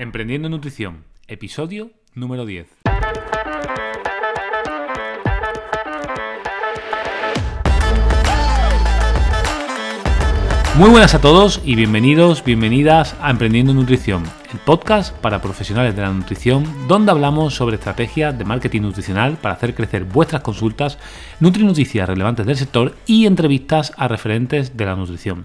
Emprendiendo Nutrición, episodio número 10. Muy buenas a todos y bienvenidos, bienvenidas a Emprendiendo Nutrición, el podcast para profesionales de la nutrición donde hablamos sobre estrategias de marketing nutricional para hacer crecer vuestras consultas, nutrinoticias relevantes del sector y entrevistas a referentes de la nutrición.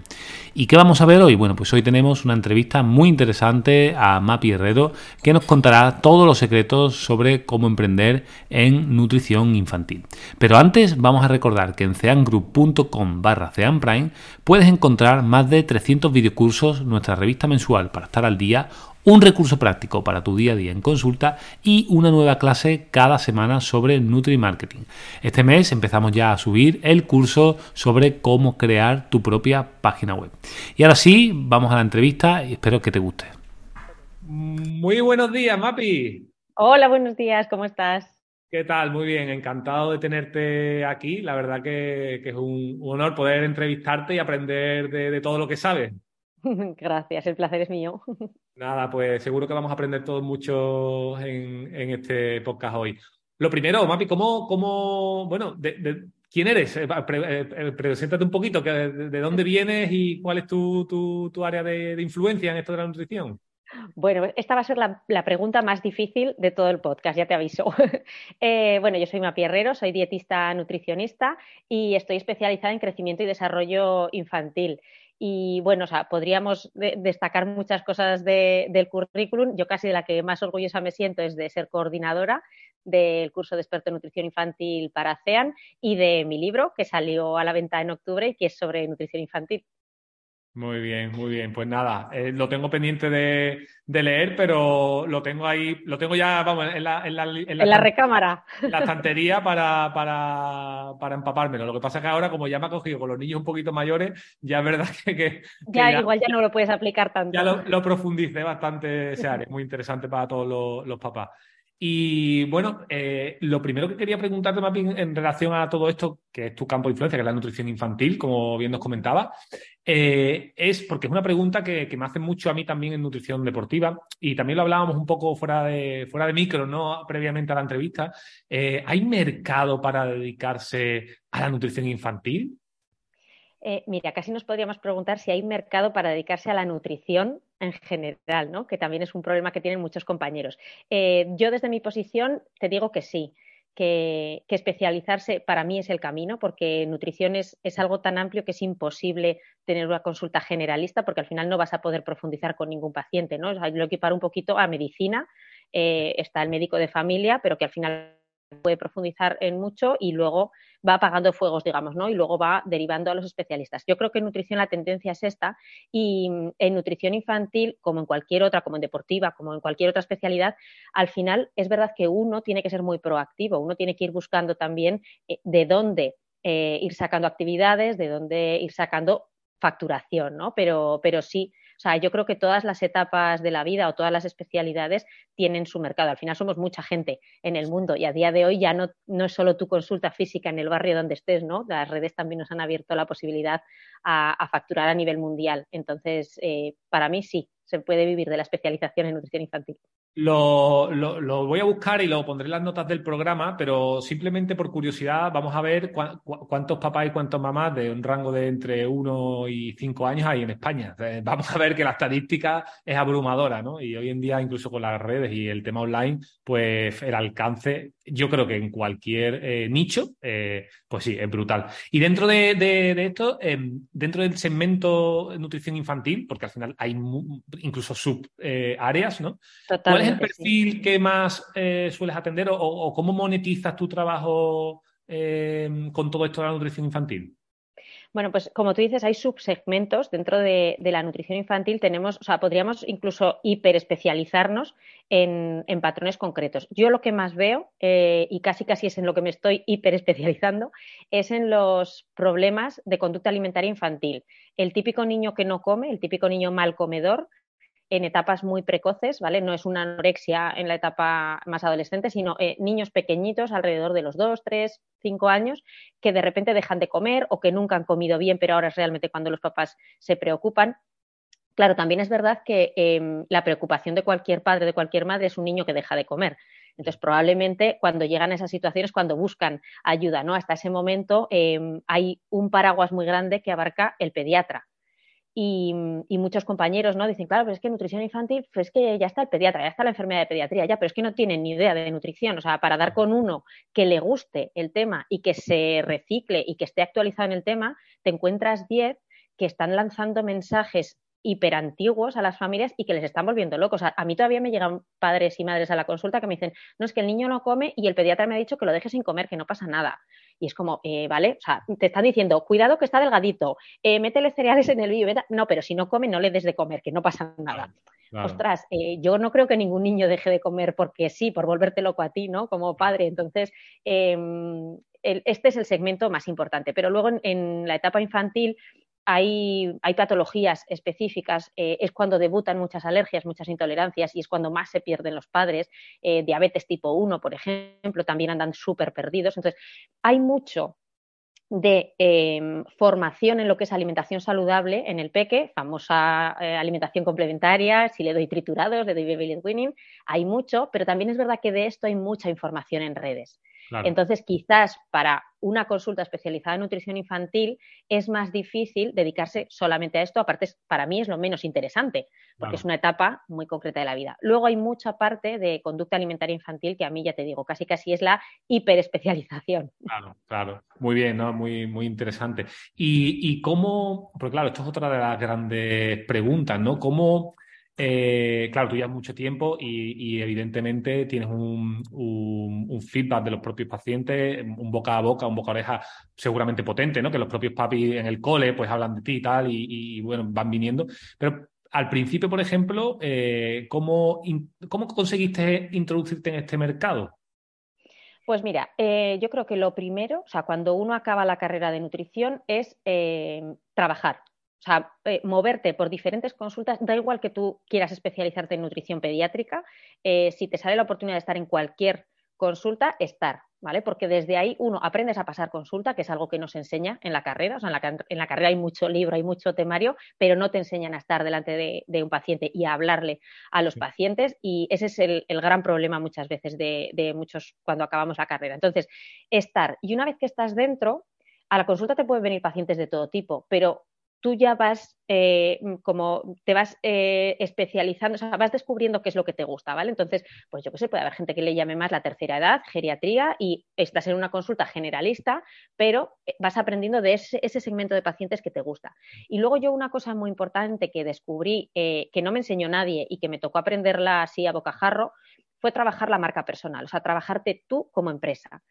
¿Y qué vamos a ver hoy? Bueno, pues hoy tenemos una entrevista muy interesante a Mapi Herrero que nos contará todos los secretos sobre cómo emprender en nutrición infantil. Pero antes vamos a recordar que en ceangroup.com barra ceanprime puedes encontrar más de 300 videocursos, nuestra revista mensual para estar al día un recurso práctico para tu día a día en consulta y una nueva clase cada semana sobre Nutri Marketing. Este mes empezamos ya a subir el curso sobre cómo crear tu propia página web. Y ahora sí, vamos a la entrevista y espero que te guste. Muy buenos días, Mapi. Hola, buenos días, ¿cómo estás? ¿Qué tal? Muy bien, encantado de tenerte aquí. La verdad que, es un, honor poder entrevistarte y aprender de todo lo que sabes. Gracias, el placer es mío. Nada, pues seguro que vamos a aprender todos mucho en, este podcast hoy. Lo primero, Mapi, ¿cómo, cómo bueno, de, quién eres? Eh, eh, preséntate un poquito, de, dónde vienes y cuál es tu, área de, influencia en esto de la nutrición. Bueno, esta va a ser la, pregunta más difícil de todo el podcast, ya te aviso. Eh, bueno, yo soy Mapi Herrero, soy dietista nutricionista y estoy especializada en crecimiento y desarrollo infantil. Y bueno, podríamos destacar muchas cosas del currículum. Yo casi de la que más orgullosa me siento es de ser coordinadora del curso de experto en nutrición infantil para CEAN y de mi libro que salió a la venta en octubre y que es sobre nutrición infantil. Muy bien, muy bien. Pues nada, eh, lo tengo pendiente de, leer, pero lo tengo ahí, lo tengo ya, vamos, en la, en la, en la, recámara. La estantería para, para, para, empapármelo. Lo que pasa es que ahora, como ya me ha cogido con los niños un poquito mayores, ya es verdad que. ya, igual ya no lo puedes aplicar tanto. Ya lo, lo profundicé bastante área, muy interesante para todos los, los papás. Y bueno, eh, lo primero que quería preguntarte más bien en relación a todo esto, que es tu campo de influencia, que es la nutrición infantil, como bien nos comentaba, eh, es porque es una pregunta que, me hace mucho a mí también en nutrición deportiva y también lo hablábamos un poco fuera de, fuera de micro, ¿no? Previamente a la entrevista. Eh, ¿Hay mercado para dedicarse a la nutrición infantil? Mira, casi nos podríamos preguntar si hay mercado para dedicarse a la nutrición en general, ¿no? que también es un problema que tienen muchos compañeros. Eh, yo desde mi posición te digo que sí, que, especializarse para mí es el camino, porque nutrición es, algo tan amplio que es imposible tener una consulta generalista, porque al final no vas a poder profundizar con ningún paciente. ¿no? O lo equipar un poquito a medicina, eh, está el médico de familia, pero que al final puede profundizar en mucho y luego va apagando fuegos, digamos, ¿no? Y luego va derivando a los especialistas. Yo creo que en nutrición la tendencia es esta y mm, en nutrición infantil, como en cualquier otra, como en deportiva, como en cualquier otra especialidad, al final es verdad que uno tiene que ser muy proactivo, uno tiene que ir buscando también eh, de dónde eh, ir sacando actividades, de dónde ir sacando facturación, ¿no? Pero, pero sí, o sea, yo creo que todas las etapas de la vida o todas las especialidades tienen su mercado. Al final somos mucha gente en el mundo y a día de hoy ya no, no es solo tu consulta física en el barrio donde estés, ¿no? Las redes también nos han abierto la posibilidad a, facturar a nivel mundial. Entonces, eh, para mí sí, se puede vivir de la especialización en nutrición infantil. Lo, lo, voy a buscar y lo pondré en las notas del programa, pero simplemente por curiosidad vamos a ver cuántos papás y cuántas mamás de un rango de entre 1 y 5 años hay en España. vamos a ver que la estadística es abrumadora, ¿no? Y hoy en día, incluso con las redes y el tema online, pues el alcance, yo creo que en cualquier eh, nicho, eh, pues sí, es brutal. Y dentro de, de, esto, em, dentro del segmento nutrición infantil, porque al final hay incluso subáreas, eh, ¿no? Totalmente es el perfil que más eh, sueles atender o, cómo monetizas tu trabajo eh, con todo esto de la nutrición infantil? Bueno, pues como tú dices, hay subsegmentos dentro de, la nutrición infantil. Tenemos, o sea, podríamos incluso hiperespecializarnos en, en patrones concretos. Yo lo que más veo, eh, y casi casi es en lo que me estoy hiperespecializando, es en los problemas de conducta alimentaria infantil. El típico niño que no come, el típico niño mal comedor, en etapas muy precoces, ¿vale? No es una anorexia en la etapa más adolescente, sino eh, niños pequeñitos, alrededor de los 2, 3, 5 años, que de repente dejan de comer o que nunca han comido bien, pero ahora es realmente cuando los papás se preocupan. Claro, también es verdad que em, la preocupación de cualquier padre, de cualquier madre, es un niño que deja de comer. Entonces, probablemente cuando llegan a esas situaciones, cuando buscan ayuda, ¿no? Hasta ese momento em, hay un paraguas muy grande que abarca el pediatra. Y, muchos compañeros no dicen, claro, pero es que nutrición infantil, pues es que ya está el pediatra, ya está la enfermedad de pediatría, ya, pero es que no tienen ni idea de nutrición. O sea, para dar con uno que le guste el tema y que se recicle y que esté actualizado en el tema, te encuentras 10 que están lanzando mensajes hiperantiguos a las familias y que les están volviendo locos. A, mí todavía me llegan padres y madres a la consulta que me dicen, no es que el niño no come y el pediatra me ha dicho que lo deje sin comer, que no pasa nada. Y es como, eh, vale, o sea, te están diciendo, cuidado que está delgadito, eh, métele cereales en el vídeo. No, pero si no come, no le des de comer, que no pasa nada. Ostras, eh, yo no creo que ningún niño deje de comer porque sí, por volverte loco a ti, ¿no? Como padre. Entonces, em, este es el segmento más importante. Pero luego en la etapa infantil hay, patologías específicas, eh, es cuando debutan muchas alergias, muchas intolerancias y es cuando más se pierden los padres. Eh, diabetes tipo 1, por ejemplo, también andan súper perdidos. Entonces, hay mucho de em, formación en lo que es alimentación saludable en el peque, famosa eh, alimentación complementaria, si le doy triturados, le doy baby winning, hay mucho, pero también es verdad que de esto hay mucha información en redes. Entonces, quizás para una consulta especializada en nutrición infantil es más difícil dedicarse solamente a esto. Aparte, para mí es lo menos interesante, porque es una etapa muy concreta de la vida. Luego hay mucha parte de conducta alimentaria infantil que a mí ya te digo, casi casi es la hiperespecialización. Claro, claro. Muy bien, ¿no? Muy, muy interesante. Y, y cómo, porque claro, esto es otra de las grandes preguntas, ¿no? ¿Cómo eh, claro, tú llevas mucho tiempo y, evidentemente tienes un, feedback de los propios pacientes, un boca a boca, un boca a oreja seguramente potente, ¿no? Que los propios papis en el cole pues hablan de ti y tal y, bueno, van viniendo. Pero al principio, por ejemplo, eh, ¿cómo, conseguiste introducirte en este mercado? Pues mira, eh, yo creo que lo primero, o sea, cuando uno acaba la carrera de nutrición es trabajar. O sea, eh, moverte por diferentes consultas, da igual que tú quieras especializarte en nutrición pediátrica, eh, si te sale la oportunidad de estar en cualquier consulta, estar, ¿vale? Porque desde ahí, uno, aprendes a pasar consulta, que es algo que nos enseña en la carrera, o sea, en la, carrera hay mucho libro, hay mucho temario, pero no te enseñan a estar delante de, un paciente y a hablarle a los pacientes, y ese es el, gran problema muchas veces de, de muchos cuando acabamos la carrera. Entonces, estar, y una vez que estás dentro, a la consulta te pueden venir pacientes de todo tipo, pero tú ya vas eh, como te vas eh, especializando, o sea, vas descubriendo qué es lo que te gusta, ¿vale? Entonces, pues yo qué sé, puede haber gente que le llame más la tercera edad, geriatría, y estás en una consulta generalista, pero eh, vas aprendiendo de ese, segmento de pacientes que te gusta. Y luego yo una cosa muy importante que descubrí, que no me enseñó nadie y que me tocó aprenderla así a bocajarro, fue trabajar la marca personal, o sea, trabajarte tú como empresa.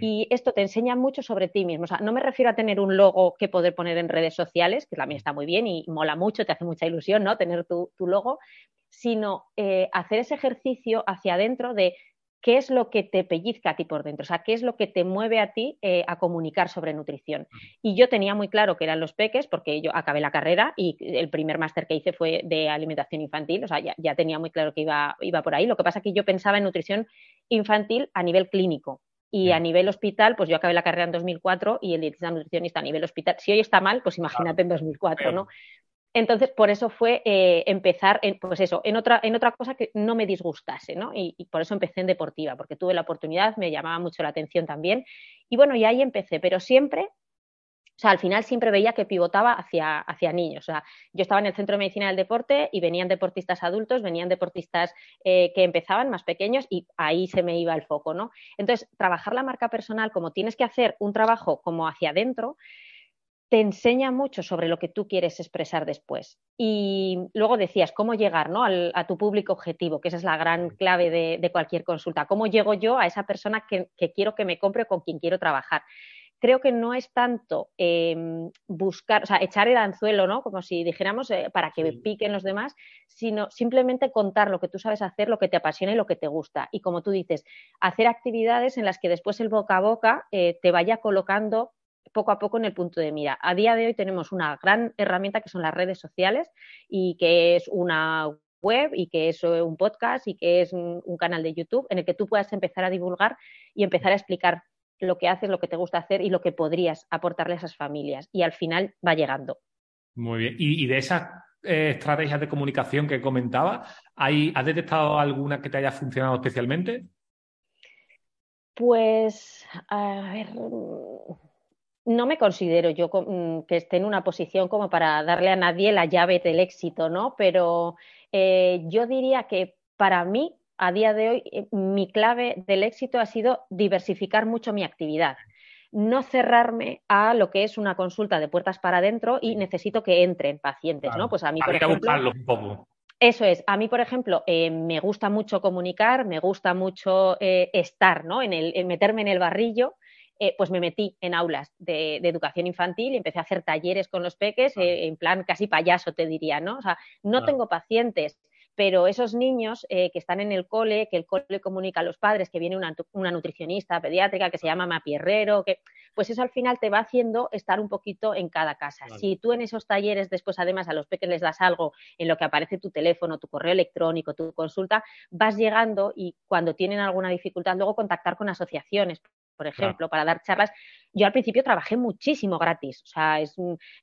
Y esto te enseña mucho sobre ti mismo. O sea, no me refiero a tener un logo que poder poner en redes sociales, que también está muy bien y mola mucho, te hace mucha ilusión, ¿no? Tener tu, logo, sino eh, hacer ese ejercicio hacia adentro de qué es lo que te pellizca a ti por dentro, o sea, qué es lo que te mueve a ti eh, a comunicar sobre nutrición. Y yo tenía muy claro que eran los peques, porque yo acabé la carrera y el primer máster que hice fue de alimentación infantil, o sea, ya, tenía muy claro que iba, iba, por ahí. Lo que pasa es que yo pensaba en nutrición infantil a nivel clínico. Y a nivel hospital, pues yo acabé la carrera en 2004 y el dietista nutricionista a nivel hospital. Si hoy está mal, pues imagínate en 2004, ¿no? Entonces, por eso fue eh, empezar, en, pues eso, en otra, en otra cosa que no me disgustase, ¿no? Y, por eso empecé en deportiva, porque tuve la oportunidad, me llamaba mucho la atención también. Y bueno, y ahí empecé, pero siempre, o sea, al final siempre veía que pivotaba hacia, hacia niños. O sea, yo estaba en el Centro de Medicina del Deporte y venían deportistas adultos, venían deportistas eh, que empezaban más pequeños y ahí se me iba el foco, ¿no? Entonces, trabajar la marca personal, como tienes que hacer un trabajo como hacia adentro, te enseña mucho sobre lo que tú quieres expresar después. Y luego decías, ¿cómo llegar ¿no? a tu público objetivo? Que esa es la gran clave de, cualquier consulta. ¿Cómo llego yo a esa persona que, quiero que me compre o con quien quiero trabajar? Creo que no es tanto em, buscar, o sea, echar el anzuelo, ¿no? Como si dijéramos, eh, para que piquen los demás, sino simplemente contar lo que tú sabes hacer, lo que te apasiona y lo que te gusta. Y como tú dices, hacer actividades en las que después el boca a boca eh, te vaya colocando poco a poco en el punto de mira. A día de hoy tenemos una gran herramienta que son las redes sociales y que es una web y que es un podcast y que es un, canal de YouTube en el que tú puedas empezar a divulgar y empezar a explicar lo que haces, lo que te gusta hacer y lo que podrías aportarle a esas familias. Y al final va llegando. Muy bien. Y, de esas eh, estrategias de comunicación que comentaba, ¿has detectado alguna que te haya funcionado especialmente? Pues, a ver, no me considero yo mm, que esté en una posición como para darle a nadie la llave del éxito, ¿no? Pero eh, yo diría que para mí, a día de hoy, eh, mi clave del éxito ha sido diversificar mucho mi actividad. No cerrarme a lo que es una consulta de puertas para adentro y necesito que entren pacientes, ¿no? Pues a mí, por ejemplo. un poco. Eso es. A mí, por ejemplo, eh, me gusta mucho comunicar, me gusta mucho estar, ¿no? En, el, en meterme en el barrillo eh, pues me metí en aulas de, educación infantil y empecé a hacer talleres con los peques, eh, en plan casi payaso, te diría, ¿no? O sea, no tengo pacientes, pero esos niños eh, que están en el cole, que el cole comunica a los padres que viene una, nutricionista pediátrica que se llama Mapierrero, que pues eso al final te va haciendo estar un poquito en cada casa. Si tú en esos talleres después además a los peques les das algo en lo que aparece tu teléfono, tu correo electrónico, tu consulta, vas llegando y cuando tienen alguna dificultad luego contactar con asociaciones, por ejemplo, para dar charlas. Yo al principio trabajé muchísimo gratis, o sea, es,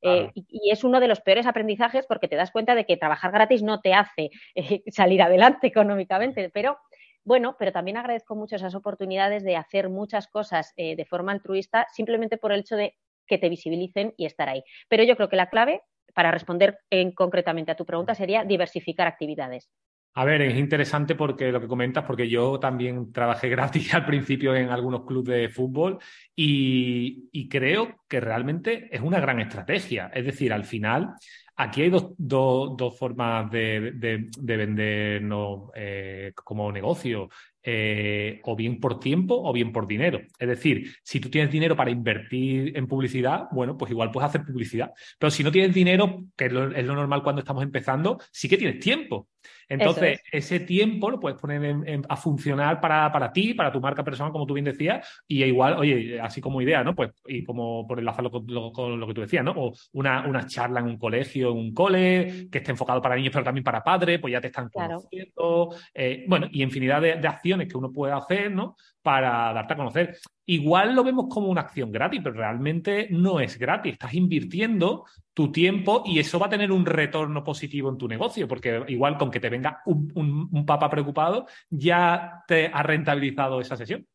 eh, y, es uno de los peores aprendizajes porque te das cuenta de que trabajar gratis no te hace eh, salir adelante económicamente, pero bueno, pero también agradezco mucho esas oportunidades de hacer muchas cosas eh, de forma altruista simplemente por el hecho de que te visibilicen y estar ahí. Pero yo creo que la clave para responder en, concretamente a tu pregunta sería diversificar actividades. A ver, es interesante porque lo que comentas, porque yo también trabajé gratis al principio en algunos clubes de fútbol y, creo que realmente es una gran estrategia. Es decir, al final, aquí hay dos, formas de, vendernos eh, como negocio. Eh, o bien por tiempo o bien por dinero. Es decir, si tú tienes dinero para invertir en publicidad, bueno, pues igual puedes hacer publicidad. Pero si no tienes dinero, que es lo normal cuando estamos empezando, sí que tienes tiempo. Entonces, ese tiempo lo puedes poner a funcionar para, para, ti, para tu marca personal, como tú bien decías, y igual, oye, así como idea, ¿no? Pues, y como por enlazarlo con, con lo que tú decías, ¿no? O una, una, charla en un colegio, en un cole, que esté enfocado para niños, pero también para padres, pues ya te están conociendo. Eh, bueno, y infinidad de, de acciones que uno puede hacer, ¿no? Para darte a conocer. Igual lo vemos como una acción gratis, pero realmente no es gratis. Estás invirtiendo tu tiempo y eso va a tener un retorno positivo en tu negocio, porque igual con que te venga un, un, papá preocupado, ya te ha rentabilizado esa sesión.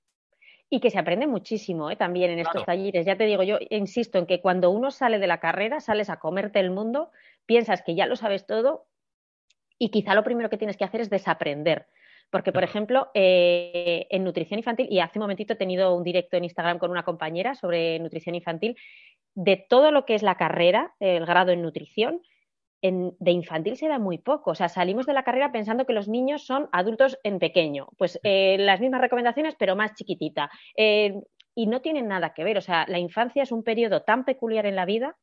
Y que se aprende muchísimo ¿eh? también en estos talleres. Ya te digo, yo insisto en que cuando uno sale de la carrera, sales a comerte el mundo, piensas que ya lo sabes todo y quizá lo primero que tienes que hacer es desaprender. Porque, por ejemplo, eh, en nutrición infantil, y hace un momentito he tenido un directo en Instagram con una compañera sobre nutrición infantil, de todo lo que es la carrera, el grado en nutrición, de infantil se da muy poco. O sea, salimos de la carrera pensando que los niños son adultos en pequeño. Pues eh, las mismas recomendaciones, pero más chiquitita. Eh, y no tienen nada que ver. O sea, la infancia es un periodo tan peculiar en la vida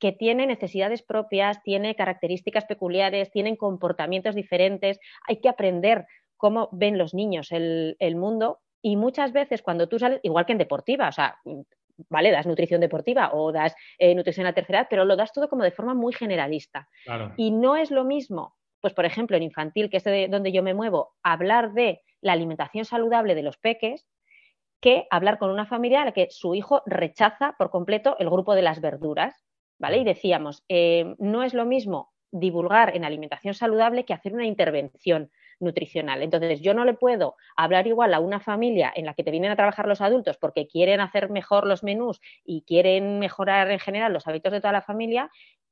que tiene necesidades propias, tiene características peculiares, tienen comportamientos diferentes. Hay que aprender cómo ven los niños el, mundo y muchas veces cuando tú sales, igual que en deportiva, o sea, vale, das nutrición deportiva o das eh, nutrición a tercera edad, pero lo das todo como de forma muy generalista. Y no es lo mismo, pues por ejemplo, en infantil, que es de donde yo me muevo, hablar de la alimentación saludable de los peques que hablar con una familia a la que su hijo rechaza por completo el grupo de las verduras, ¿vale? Y decíamos, eh, no es lo mismo divulgar en alimentación saludable que hacer una intervención nutricional. Entonces, yo no le puedo hablar igual a una familia en la que te vienen a trabajar los adultos porque quieren hacer mejor los menús y quieren mejorar en general los hábitos de toda la familia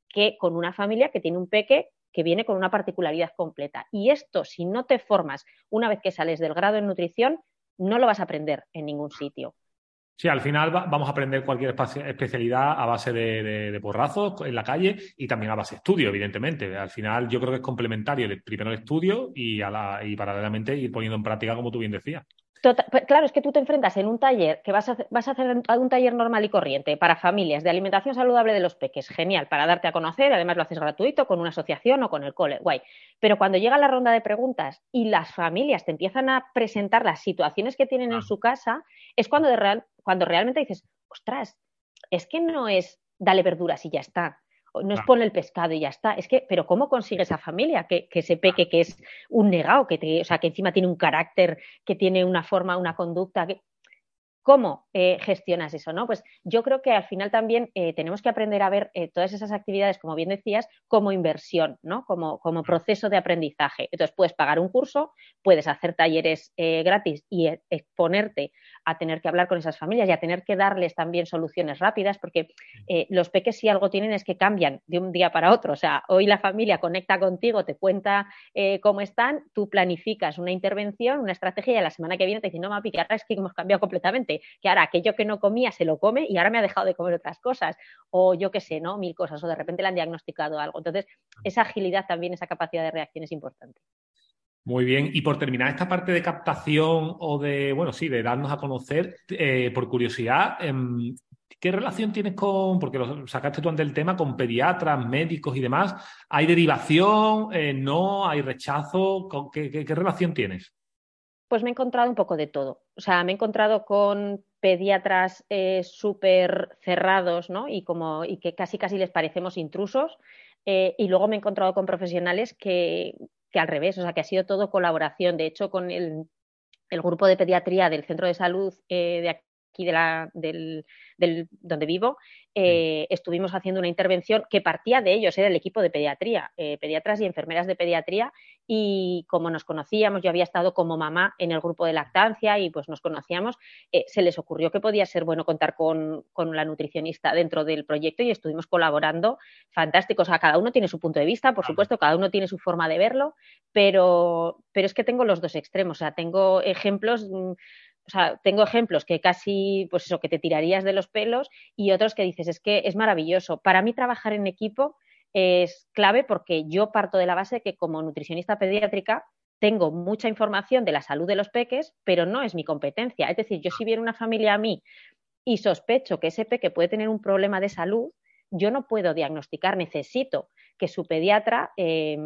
que con una familia que tiene un peque que viene con una particularidad completa. Y esto, si no te formas una vez que sales del grado en nutrición, no lo vas a aprender en ningún sitio. Sí, al final vamos a aprender cualquier especialidad a base de, porrazos en la calle y también a base de estudio, evidentemente. Al final yo creo que es complementario primero el estudio y, a la, y paralelamente ir poniendo en práctica, como tú bien decías. Tota-, pues, claro, es que tú te enfrentas en un taller que vas a, vas a hacer un taller normal y corriente para familias de alimentación saludable de los peques. Genial, para darte a conocer, además lo haces gratuito con una asociación o con el cole, guay. Pero cuando llega la ronda de preguntas y las familias te empiezan a presentar las situaciones que tienen en su casa, es cuando, de cuando realmente dices, ostras, es que no es dale verduras y ya está no es poner el pescado y ya está. Es que, pero ¿cómo consigue esa familia que, se peque que es un negado, que te, o sea, que encima tiene un carácter, que tiene una forma, una conducta? Que... ¿Cómo eh, gestionas eso? ¿no? Pues yo creo que al final también eh, tenemos que aprender a ver eh, todas esas actividades, como bien decías, como inversión, ¿no? como, como proceso de aprendizaje. Entonces, puedes pagar un curso, puedes hacer talleres gratis y exponerte a tener que hablar con esas familias y a tener que darles también soluciones rápidas, porque los peques si algo tienen es que cambian de un día para otro. O sea, hoy la familia conecta contigo, te cuenta cómo están, tú planificas una intervención, una estrategia y a la semana que viene te dicen, no, mapi, que ahora es que hemos cambiado completamente que ahora aquello que no comía se lo come y ahora me ha dejado de comer otras cosas, o yo qué sé, ¿no? Mil cosas, o de repente le han diagnosticado algo. Entonces, esa agilidad también, esa capacidad de reacción es importante. Muy bien, y por terminar esta parte de captación o de, bueno, sí, de darnos a conocer, eh, por curiosidad, em, ¿qué relación tienes con, porque lo sacaste tú ante el tema, con pediatras, médicos y demás? ¿Hay derivación? Eh, ¿No? ¿Hay rechazo? qué, relación tienes? Pues me he encontrado un poco de todo. O sea, me he encontrado con pediatras eh, súper cerrados, ¿no? Y, como, y que casi casi les parecemos intrusos. Eh, y luego me he encontrado con profesionales que, que, al revés, o sea, que ha sido todo colaboración. De hecho, con el, el grupo de pediatría del centro de salud eh, de aquí de la, del, del, donde vivo, eh, estuvimos haciendo una intervención que partía de ellos, era el equipo de pediatría, eh, pediatras y enfermeras de pediatría, y como nos conocíamos, yo había estado como mamá en el grupo de lactancia y pues nos conocíamos, eh, se les ocurrió que podía ser bueno contar con, con, la nutricionista dentro del proyecto y estuvimos colaborando fantásticos. O sea, cada uno tiene su punto de vista, por supuesto, cada uno tiene su forma de verlo, pero, pero es que tengo los dos extremos, o sea, tengo ejemplos mm, o sea, tengo ejemplos que casi, pues eso, que te tirarías de los pelos y otros que dices, es que es maravilloso. Para mí trabajar en equipo es clave porque yo parto de la base que como nutricionista pediátrica tengo mucha información de la salud de los peques, pero no es mi competencia. Es decir, yo si viene una familia a mí y sospecho que ese peque puede tener un problema de salud, yo no puedo diagnosticar, necesito que su pediatra eh,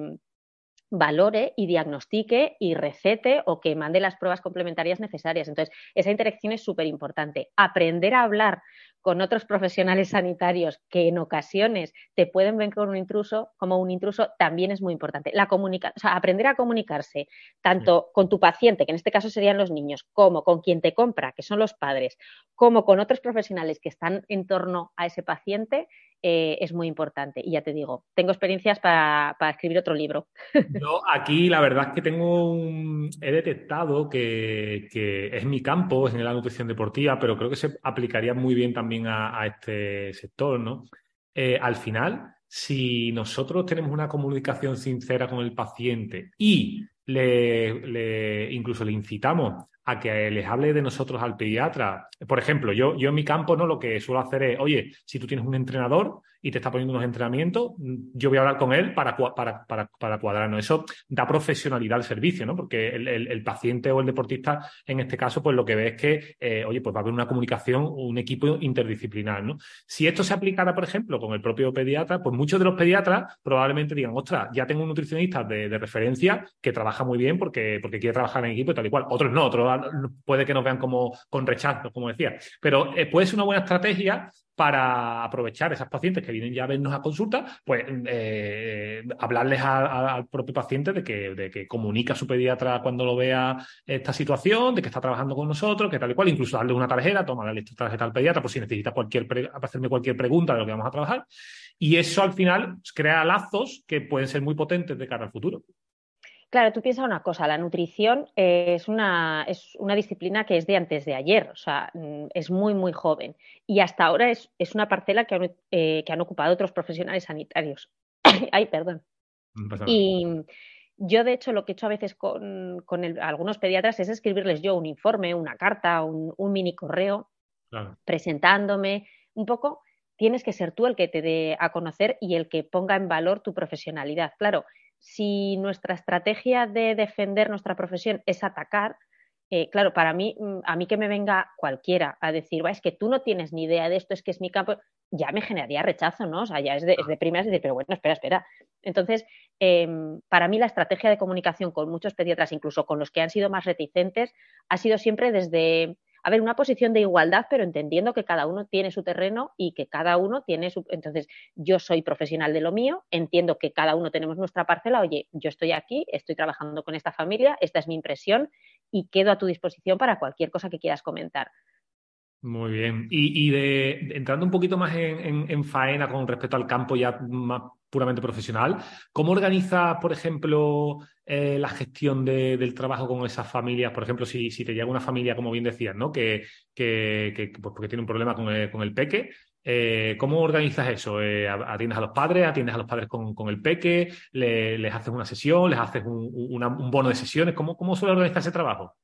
valore y diagnostique y recete o que mande las pruebas complementarias necesarias. Entonces, esa interacción es súper importante. Aprender a hablar con otros profesionales sanitarios que en ocasiones te pueden ver con un intruso, como un intruso, también es muy importante. La comunica o sea, aprender a comunicarse tanto con tu paciente, que en este caso serían los niños, como con quien te compra, que son los padres, como con otros profesionales que están en torno a ese paciente, eh, es muy importante. Y ya te digo, tengo experiencias para, escribir otro libro. Yo aquí la verdad es que tengo un... he detectado que, es mi campo, es en la nutrición deportiva, pero creo que se aplicaría muy bien también a, este sector, ¿no? Eh, al final, si nosotros tenemos una comunicación sincera con el paciente y le, incluso le incitamos a que les hable de nosotros al pediatra. Por ejemplo, yo, yo en mi campo no lo que suelo hacer es, oye, si tú tienes un entrenador y te está poniendo unos entrenamientos, yo voy a hablar con él para, para, para, cuadrarnos. Eso da profesionalidad al servicio, ¿no? Porque el, paciente o el deportista, en este caso, pues lo que ve es que, eh, oye, pues va a haber una comunicación, un equipo interdisciplinar, ¿no? Si esto se aplicara, por ejemplo, con el propio pediatra, pues muchos de los pediatras probablemente digan, ostras, ya tengo un nutricionista de, referencia que trabaja muy bien porque, porque quiere trabajar en equipo y tal y cual. Otros no, otros puede que nos vean como con rechazo, como decía. Pero eh, puede ser una buena estrategia para aprovechar esas pacientes que vienen ya a vernos a consulta, pues eh, hablarles al propio paciente de que, de que comunica a su pediatra cuando lo vea esta situación, de que está trabajando con nosotros, que tal y cual, incluso darle una tarjeta, toma la tarjeta al pediatra por si necesita cualquier hacerme cualquier pregunta de lo que vamos a trabajar. Y eso al final crea lazos que pueden ser muy potentes de cara al futuro. Claro, tú piensas una cosa, la nutrición es una, es una disciplina que es de antes de ayer, o sea, mm, es muy, muy joven. Y hasta ahora es, es una parcela que han, eh, que han, ocupado otros profesionales sanitarios. Ay, perdón. y yo, de hecho, lo que he hecho a veces con, con algunos pediatras es escribirles yo un informe, una carta, un, un mini correo, presentándome un poco. Tienes que ser tú el que te dé a conocer y el que ponga en valor tu profesionalidad. Claro, si nuestra estrategia de defender nuestra profesión es atacar, eh, claro, para mí, mm, a mí que me venga cualquiera a decir, es que tú no tienes ni idea de esto, es que es mi campo, ya me generaría rechazo, ¿no? O sea, ya es de, es de decir, pero bueno, espera, espera. Entonces, em, para mí la estrategia de comunicación con muchos pediatras, incluso con los que han sido más reticentes, ha sido siempre desde a ver, una posición de igualdad, pero entendiendo que cada uno tiene su terreno y que cada uno tiene su... Entonces, yo soy profesional de lo mío, entiendo que cada uno tenemos nuestra parcela, oye, yo estoy aquí, estoy trabajando con esta familia, esta es mi impresión y quedo a tu disposición para cualquier cosa que quieras comentar. Muy bien. Y, de, entrando un poquito más en, faena con respecto al campo ya más puramente profesional, ¿cómo organizas, por ejemplo, eh, la gestión del trabajo con esas familias? Por ejemplo, si, te llega una familia, como bien decías, ¿no? Que, que, pues porque tiene un problema con el, peque, eh, ¿Cómo organizas eso? Eh, ¿Atiendes a los padres? ¿Atiendes a los padres con, el peque? ¿Les haces una sesión? ¿Les haces un, un bono de sesiones? ¿Cómo, cómo suele organizar ese trabajo?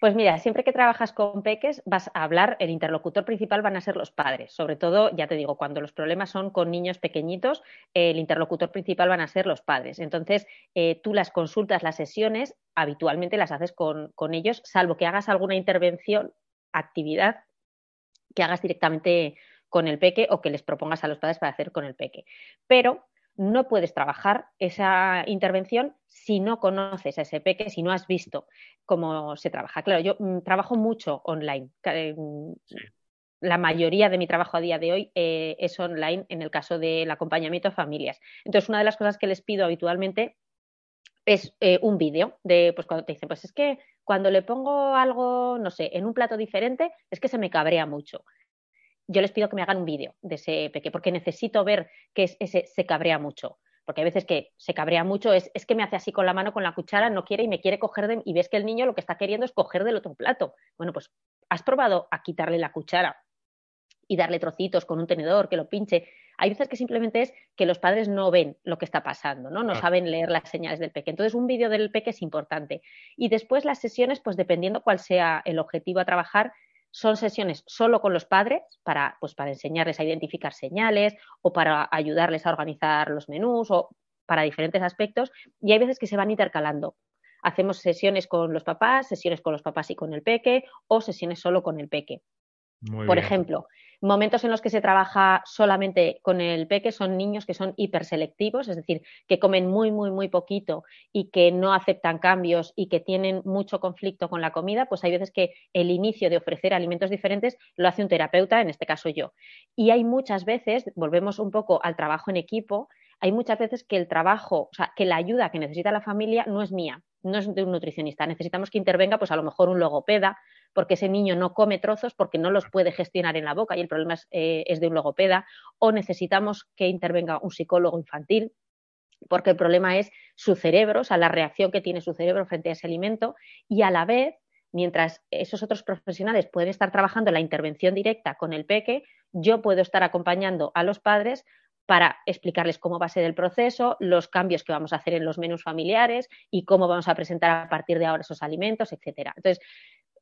Pues mira, siempre que trabajas con peques vas a hablar, el interlocutor principal van a ser los padres. Sobre todo, ya te digo, cuando los problemas son con niños pequeñitos, el interlocutor principal van a ser los padres. Entonces, eh, tú las consultas, las sesiones, habitualmente las haces con, con ellos, salvo que hagas alguna intervención, actividad que hagas directamente con el peque o que les propongas a los padres para hacer con el peque. Pero no puedes trabajar esa intervención si no conoces a ese peque, si no has visto cómo se trabaja. Claro, yo mm, trabajo mucho online. Eh, la mayoría de mi trabajo a día de hoy eh, es online en el caso del acompañamiento a familias. Entonces, una de las cosas que les pido habitualmente es eh, un vídeo de, pues cuando te dicen, pues es que cuando le pongo algo, no sé, en un plato diferente, es que se me cabrea mucho yo les pido que me hagan un vídeo de ese peque, porque necesito ver que ese se cabrea mucho. Porque hay veces que se cabrea mucho, es, es, que me hace así con la mano, con la cuchara, no quiere y me quiere coger de, y ves que el niño lo que está queriendo es coger del otro plato. Bueno, pues has probado a quitarle la cuchara y darle trocitos con un tenedor, que lo pinche. Hay veces que simplemente es que los padres no ven lo que está pasando, ¿no? No saben leer las señales del peque. Entonces, un vídeo del peque es importante. Y después las sesiones, pues dependiendo cuál sea el objetivo a trabajar, son sesiones solo con los padres para, pues, para enseñarles a identificar señales o para ayudarles a organizar los menús o para diferentes aspectos y hay veces que se van intercalando. Hacemos sesiones con los papás, sesiones con los papás y con el peque o sesiones solo con el peque. Por ejemplo, momentos en los que se trabaja solamente con el peque son niños que son hiperselectivos, es decir, que comen muy, muy, muy poquito y que no aceptan cambios y que tienen mucho conflicto con la comida, pues hay veces que el inicio de ofrecer alimentos diferentes lo hace un terapeuta, en este caso yo. Y hay muchas veces, volvemos un poco al trabajo en equipo, hay muchas veces que el trabajo, o sea, que la ayuda que necesita la familia no es mía, no es de un nutricionista. Necesitamos que intervenga, pues a lo mejor un logopeda, porque ese niño no come trozos porque no los puede gestionar en la boca y el problema es, eh, de un logopeda. O necesitamos que intervenga un psicólogo infantil, porque el problema es su cerebro, o sea, la reacción que tiene su cerebro frente a ese alimento. Y a la vez, mientras esos otros profesionales pueden estar trabajando la intervención directa con el peque, yo puedo estar acompañando a los padres para explicarles cómo va a ser el proceso, los cambios que vamos a hacer en los menús familiares y cómo vamos a presentar a partir de ahora esos alimentos, etcétera. Entonces,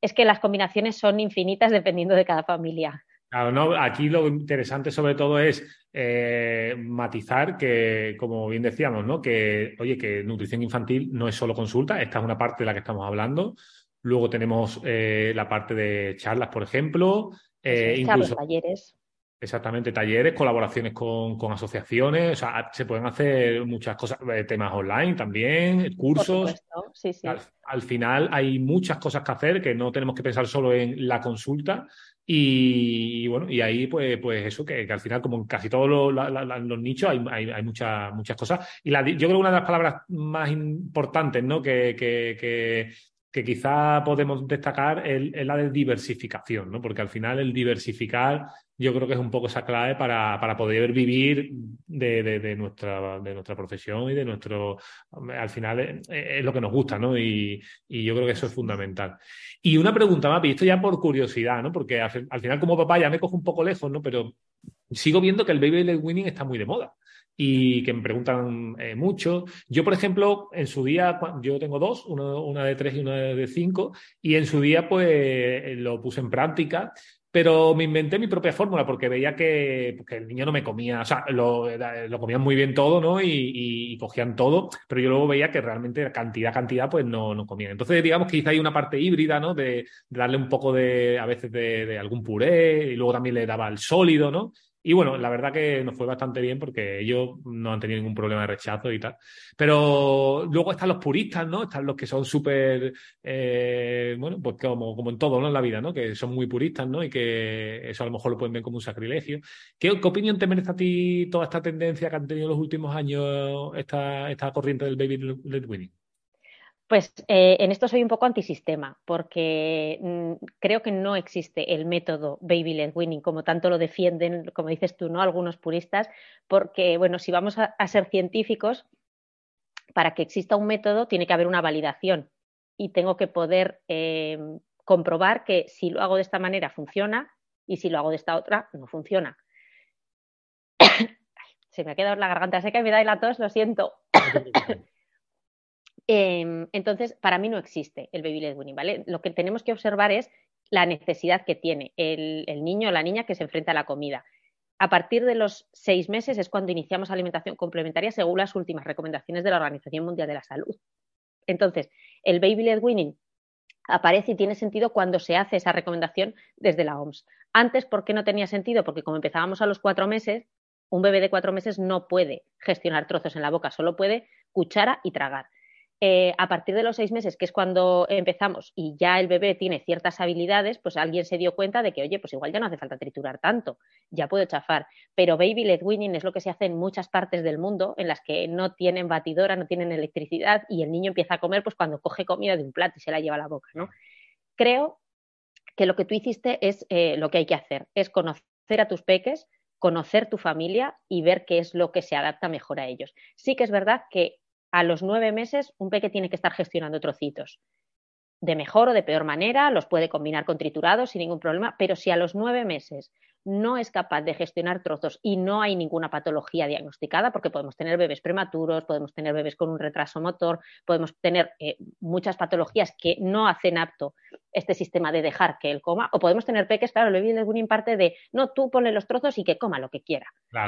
es que las combinaciones son infinitas dependiendo de cada familia. Claro, no, aquí lo interesante sobre todo es eh, matizar que, como bien decíamos, ¿no? Que, oye, que nutrición infantil no es solo consulta, esta es una parte de la que estamos hablando. Luego tenemos eh, la parte de charlas, por ejemplo. Eh, incluso talleres. Exactamente, talleres, colaboraciones con, asociaciones, o sea, se pueden hacer muchas cosas, eh, temas online también, cursos. Sí, sí. Al, final hay muchas cosas que hacer que no tenemos que pensar solo en la consulta y, bueno, y ahí pues, pues eso, que, al final como en casi todos los, nichos hay, hay, muchas, muchas cosas. Y la, yo creo que una de las palabras más importantes ¿no? que, que, que quizá podemos destacar es, la de diversificación, ¿no? Porque al final el diversificar yo creo que es un poco esa clave para, para poder vivir de, nuestra, de nuestra profesión y de nuestro... Al final es, lo que nos gusta, ¿no? Y, yo creo que eso es fundamental. Y una pregunta y esto ya por curiosidad, ¿no? Porque al, al final como papá ya me cojo un poco lejos, ¿no? Pero sigo viendo que el baby winning está muy de moda y que me preguntan eh, mucho. Yo, por ejemplo, en su día, yo tengo dos, una de tres y una de cinco, y en su día pues lo puse en práctica. Pero me inventé mi propia fórmula porque veía que, el niño no me comía, o sea, lo, lo comían muy bien todo, ¿no? Y, cogían todo, pero yo luego veía que realmente cantidad, cantidad, pues no, no comían. Entonces, digamos que quizá hay una parte híbrida, ¿no? De, darle un poco de, a veces, de, de, algún puré, y luego también le daba el sólido, ¿no? Y bueno, la verdad que nos fue bastante bien porque ellos no han tenido ningún problema de rechazo y tal. Pero luego están los puristas, ¿no? Están los que son súper, eh, bueno, pues como, como en todo, ¿no? En la vida, ¿no? Que son muy puristas, ¿no? Y que eso a lo mejor lo pueden ver como un sacrilegio. ¿Qué, opinión te merece a ti toda esta tendencia que han tenido en los últimos años esta, esta corriente del baby led winning? Pues eh, en esto soy un poco antisistema, porque mm, creo que no existe el método baby led winning, como tanto lo defienden, como dices tú, ¿no? Algunos puristas, porque, bueno, si vamos a, ser científicos, para que exista un método tiene que haber una validación y tengo que poder eh, comprobar que si lo hago de esta manera funciona y si lo hago de esta otra no funciona. Se me ha quedado la garganta seca y me da la tos, lo siento. Em, entonces, para mí no existe el baby led winning, ¿vale? Lo que tenemos que observar es la necesidad que tiene el, niño o la niña que se enfrenta a la comida. A partir de los seis meses es cuando iniciamos alimentación complementaria según las últimas recomendaciones de la Organización Mundial de la Salud. Entonces, el baby led winning aparece y tiene sentido cuando se hace esa recomendación desde la OMS. Antes, ¿por qué no tenía sentido? Porque como empezábamos a los cuatro meses, un bebé de cuatro meses no puede gestionar trozos en la boca, solo puede cuchara y tragar. Eh, a partir de los seis meses, que es cuando empezamos y ya el bebé tiene ciertas habilidades, pues alguien se dio cuenta de que, oye, pues igual ya no hace falta triturar tanto, ya puedo chafar. Pero baby led winning es lo que se hace en muchas partes del mundo en las que no tienen batidora, no tienen electricidad y el niño empieza a comer pues cuando coge comida de un plato y se la lleva a la boca, ¿no? Creo que lo que tú hiciste es eh, lo que hay que hacer, es conocer a tus peques, conocer tu familia y ver qué es lo que se adapta mejor a ellos. Sí que es verdad que a los nueve meses un peque tiene que estar gestionando trocitos. De mejor o de peor manera, los puede combinar con triturados sin ningún problema, pero si a los nueve meses no es capaz de gestionar trozos y no hay ninguna patología diagnosticada, porque podemos tener bebés prematuros, podemos tener bebés con un retraso motor, podemos tener eh, muchas patologías que no hacen apto este sistema de dejar que él coma, o podemos tener peques, claro, le viene algún parte de, no, tú ponle los trozos y que coma lo que quiera.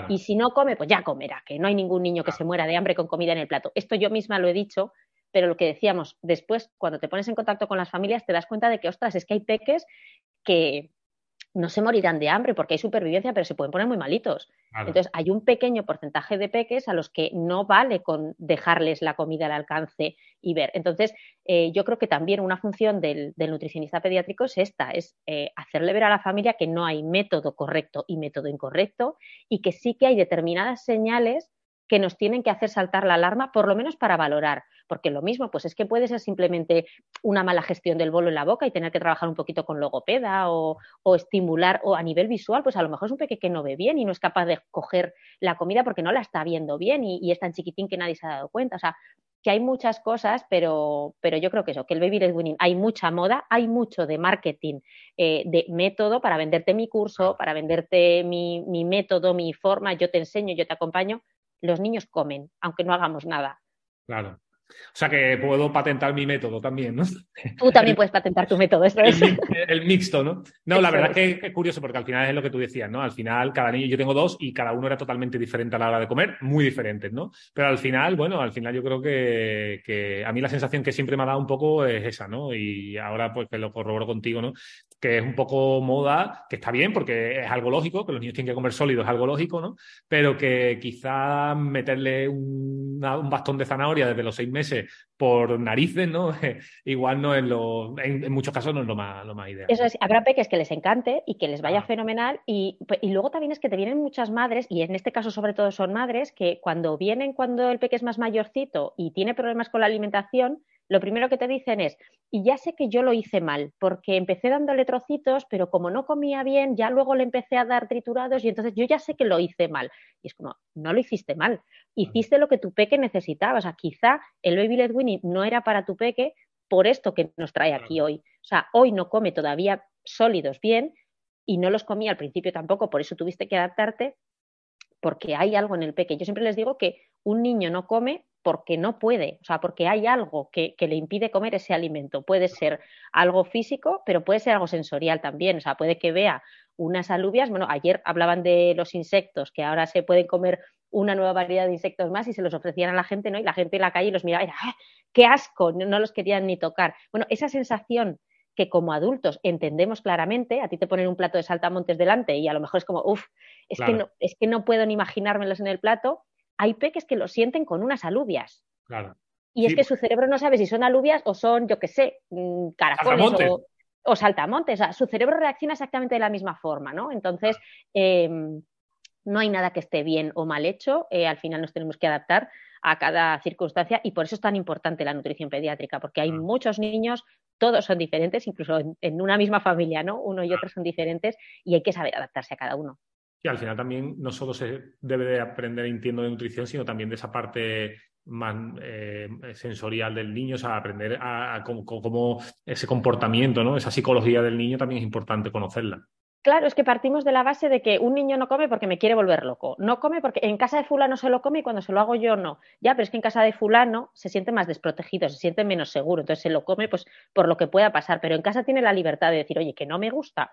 Y si no come, pues ya comerá, que no hay ningún niño que se muera de hambre con comida en el plato. Esto yo misma lo he dicho, pero lo que decíamos, después, cuando te pones en contacto con las familias, te das cuenta de que, ostras, es que hay peques que, no se morirán de hambre porque hay supervivencia, pero se pueden poner muy malitos. Entonces, hay un pequeño porcentaje de peques a los que no vale con dejarles la comida al alcance y ver. Entonces, eh, yo creo que también una función del, nutricionista pediátrico es esta, es eh, hacerle ver a la familia que no hay método correcto y método incorrecto y que sí que hay determinadas señales que nos tienen que hacer saltar la alarma, por lo menos para valorar porque lo mismo, pues es que puede ser simplemente una mala gestión del bolo en la boca y tener que trabajar un poquito con logopeda o, estimular, o a nivel visual, pues a lo mejor es un peque que no ve bien y no es capaz de coger la comida porque no la está viendo bien y, es tan chiquitín que nadie se ha dado cuenta. O sea, que hay muchas cosas, pero, pero yo creo que eso, que el baby led winning hay mucha moda, hay mucho de marketing, eh, de método para venderte mi curso, para venderte mi, mi método, mi forma, yo te enseño, yo te acompaño. Los niños comen, aunque no hagamos nada. Claro. O sea que puedo patentar mi método también, ¿no? Tú también puedes patentar tu método, eso es. El, mixto, ¿no? No, la verdad es que es curioso porque al final es lo que tú decías, ¿no? Al final cada niño, yo tengo dos y cada uno era totalmente diferente a la hora de comer, muy diferentes, ¿no? Pero al final, bueno, al final yo creo que, que a mí la sensación que siempre me ha dado un poco es esa, ¿no? Y ahora pues que lo corroboro contigo, ¿no? Que es un poco moda, que está bien porque es algo lógico, que los niños tienen que comer sólidos es algo lógico, ¿no? Pero que quizá meterle un, un bastón de zanahoria desde los seis meses por narices, ¿no? Igual no es lo, en, muchos casos no es lo más, lo más ideal. Eso es, habrá peques que les encante y que les vaya ah. fenomenal y, y, luego también es que te vienen muchas madres, y en este caso sobre todo son madres, que cuando vienen cuando el peque es más mayorcito y tiene problemas con la alimentación, lo primero que te dicen es, y ya sé que yo lo hice mal, porque empecé dándole trocitos, pero como no comía bien, ya luego le empecé a dar triturados y entonces yo ya sé que lo hice mal. Y es como, no lo hiciste mal, hiciste lo que tu peque necesitaba. O sea, quizá el baby led winning no era para tu peque por esto que nos trae aquí hoy. O sea, hoy no come todavía sólidos bien y no los comía al principio tampoco, por eso tuviste que adaptarte, porque hay algo en el peque. Yo siempre les digo que un niño no come porque no puede, o sea, porque hay algo que, le impide comer ese alimento. Puede ser algo físico, pero puede ser algo sensorial también. O sea, puede que vea unas alubias. Bueno, ayer hablaban de los insectos, que ahora se pueden comer una nueva variedad de insectos más y se los ofrecían a la gente, ¿no? Y la gente en la calle los miraba y era, ¡Ah, ¡qué asco! No, los querían ni tocar. Bueno, esa sensación que como adultos entendemos claramente, a ti te ponen un plato de saltamontes delante y a lo mejor es como, uff, es, que no, es que no puedo ni imaginármelos en el plato, hay peques que lo sienten con unas alubias. Claro. Y es que su cerebro no sabe si son alubias o son, yo qué sé, mm, caracoles o, saltamontes. O sea, su cerebro reacciona exactamente de la misma forma, ¿no? Entonces, em, no hay nada que esté bien o mal hecho. Eh, al final nos tenemos que adaptar a cada circunstancia y por eso es tan importante la nutrición pediátrica, porque hay muchos niños, todos son diferentes, incluso en, una misma familia, ¿no? Uno y otro son diferentes y hay que saber adaptarse a cada uno. Y al final también no solo se debe de aprender, entiendo, de nutrición, sino también de esa parte más eh, sensorial del niño, o sea, aprender a, cómo, ese comportamiento, ¿no? Esa psicología del niño también es importante conocerla. Claro, es que partimos de la base de que un niño no come porque me quiere volver loco. No come porque en casa de fulano se lo come y cuando se lo hago yo no. Ya, pero es que en casa de fulano se siente más desprotegido, se siente menos seguro. Entonces se lo come pues por lo que pueda pasar. Pero en casa tiene la libertad de decir, oye, que no me gusta,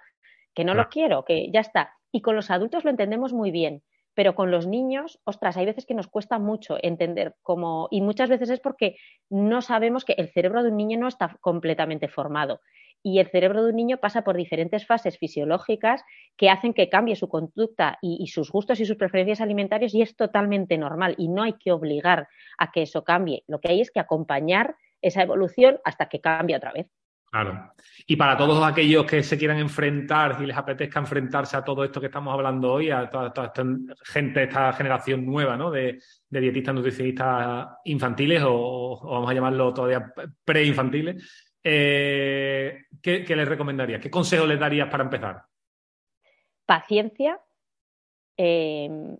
que no lo quiero, que ya está. Y con los adultos lo entendemos muy bien. Pero con los niños, ostras, hay veces que nos cuesta mucho entender cómo, y muchas veces es porque no sabemos que el cerebro de un niño no está completamente formado y el cerebro de un niño pasa por diferentes fases fisiológicas que hacen que cambie su conducta y, sus gustos y sus preferencias alimentarias y es totalmente normal y no hay que obligar a que eso cambie. Lo que hay es que acompañar esa evolución hasta que cambie otra vez. Claro. Y para todos aquellos que se quieran enfrentar y les apetezca enfrentarse a todo esto que estamos hablando hoy, a toda, esta gente, esta generación nueva, ¿no? De, dietistas nutricionistas infantiles o, vamos a llamarlo todavía preinfantiles, eh, ¿qué, les recomendarías? ¿Qué consejo les darías para empezar? Paciencia eh,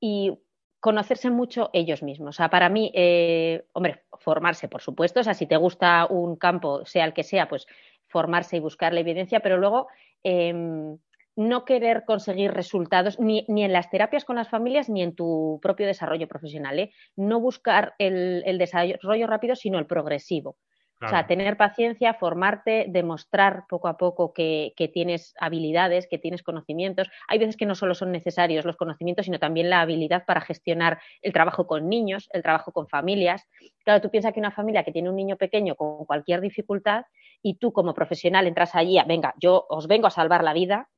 y conocerse mucho ellos mismos. O sea, para mí, eh, hombre, formarse, por supuesto. O sea, si te gusta un campo, sea el que sea, pues formarse y buscar la evidencia, pero luego em, no querer conseguir resultados ni, en las terapias con las familias ni en tu propio desarrollo profesional. No buscar el desarrollo rápido, sino el progresivo. O sea, tener paciencia, formarte, demostrar poco a poco que, tienes habilidades, que tienes conocimientos. Hay veces que no solo son necesarios los conocimientos, sino también la habilidad para gestionar el trabajo con niños, el trabajo con familias. Claro, tú piensas que una familia que tiene un niño pequeño con cualquier dificultad y tú como profesional entras allí, a, venga, yo os vengo a salvar la vida,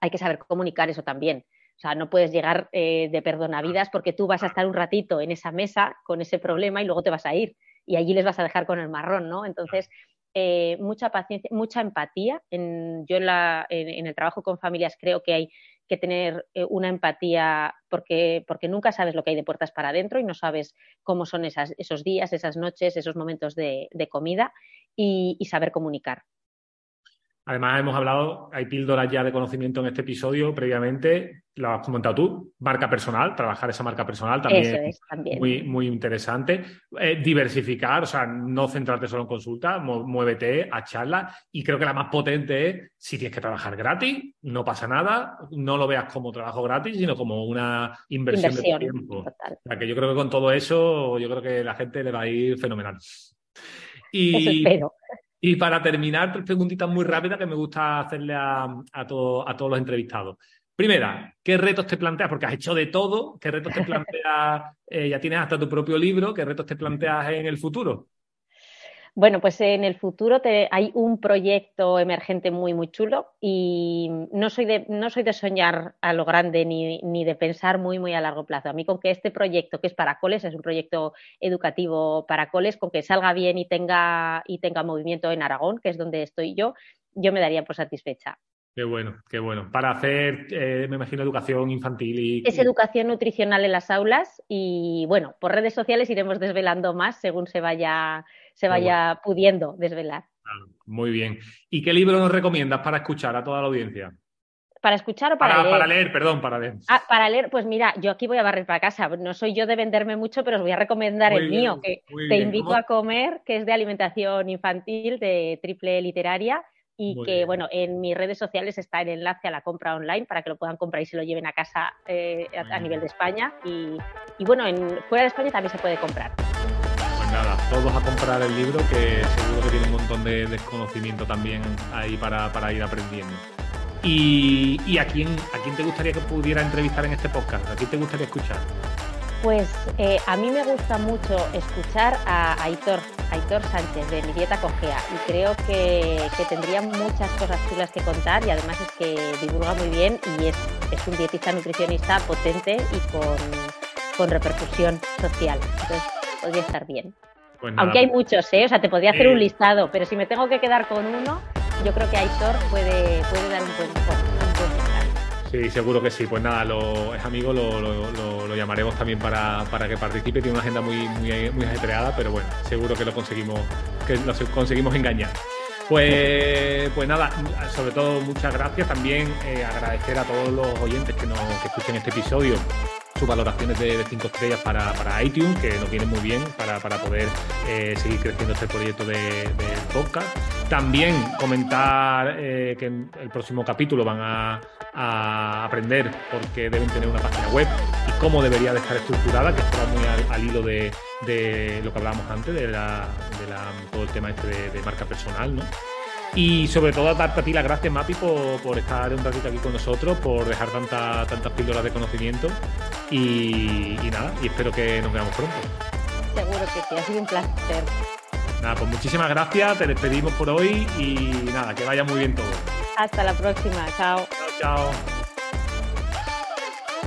hay que saber comunicar eso también. O sea, no puedes llegar eh, de perdonavidas porque tú vas a estar un ratito en esa mesa con ese problema y luego te vas a ir y allí les vas a dejar con el marrón, ¿no? Entonces, eh, mucha paciencia, mucha empatía. En, yo en, la, en, el trabajo con familias creo que hay que tener eh, una empatía porque, porque nunca sabes lo que hay de puertas para adentro y no sabes cómo son esas, esos días, esas noches, esos momentos de, comida y saber comunicar. Además, hemos hablado, hay píldoras ya de conocimiento en este episodio previamente, lo has comentado tú, marca personal, trabajar esa marca personal también, es, Muy, muy interesante. Eh, diversificar, o sea, no centrarte solo en consulta, muévete a charlas. Y creo que la más potente es, si tienes que trabajar gratis, no pasa nada, no lo veas como trabajo gratis, sino como una inversión, de tiempo. O sea, que yo creo que con todo eso, yo creo que la gente le va a ir fenomenal. Y, espero. Y para terminar, tres preguntitas muy rápidas que me gusta hacerle a, a, todos los entrevistados. Primera, ¿qué retos te planteas? Porque has hecho de todo. ¿Qué retos te planteas? Eh, ya tienes hasta tu propio libro. ¿Qué retos te planteas en el futuro? Bueno, pues en el futuro hay un proyecto emergente muy, muy chulo y no soy de, no soy de soñar a lo grande ni, ni, de pensar muy, muy a largo plazo. A mí con que este proyecto, que es para coles, es un proyecto educativo para coles, con que salga bien y tenga, y tenga movimiento en Aragón, que es donde estoy yo, yo me daría por satisfecha. Qué bueno, qué bueno. Para hacer, eh, me imagino, educación infantil y... Es educación nutricional en las aulas y, bueno, por redes sociales iremos desvelando más según se vaya se vaya pudiendo desvelar. Muy bien. ¿Y qué libro nos recomiendas para escuchar a toda la audiencia? ¿Para escuchar o para, leer? Para leer, perdón, para leer. Ah, para leer, pues mira, yo aquí voy a barrer para casa. No soy yo de venderme mucho, pero os voy a recomendar el mío, que te invito a comer, que es de alimentación infantil, de triple literaria, y que, bueno, en mis redes sociales está el enlace a la compra online para que lo puedan comprar y se lo lleven a casa eh, a, nivel de España. Y, y bueno, en, fuera de España también se puede comprar nada, todos a comprar el libro que seguro que tiene un montón de desconocimiento también ahí para, ir aprendiendo. ¿Y, a, quién, a quién te gustaría que pudiera entrevistar en este podcast? ¿A quién te gustaría escuchar? Pues eh, a mí me gusta mucho escuchar a Aitor, Aitor Sánchez de Mi Dieta Cogea y creo que, tendría muchas cosas chulas que contar y además es que divulga muy bien y es, es un dietista nutricionista potente y con, con repercusión social. Entonces, podría estar bien. Pues Aunque hay muchos, ¿eh? O sea, te podría hacer un listado, pero si me tengo que quedar con uno, yo creo que Aitor puede, puede dar un buen, un Sí, seguro que sí. Pues nada, lo, es amigo, lo, llamaremos también para, que participe. Tiene una agenda muy, muy, muy ajetreada, pero bueno, seguro que lo conseguimos, que lo conseguimos engañar. Pues, pues nada, sobre todo muchas gracias. También eh, agradecer a todos los oyentes que, nos, que escuchen este episodio sus valoraciones de 5 estrellas para, para, iTunes, que nos vienen muy bien para, poder eh, seguir creciendo este proyecto de, podcast. También comentar eh, que en el próximo capítulo van a, aprender por qué deben tener una página web y cómo debería de estar estructurada, que está muy al, hilo de, lo que hablábamos antes, de, la, todo el tema este de, marca personal, ¿no? Y sobre todo darte a ti las gracias, Mapi, por, estar un ratito aquí con nosotros, por dejar tanta, tantas píldoras de conocimiento. Y, nada, y espero que nos veamos pronto. Seguro que sí, ha sido un placer. Nada, pues muchísimas gracias, te despedimos por hoy y nada, que vaya muy bien todo. Hasta la próxima, chao. Chao, chao.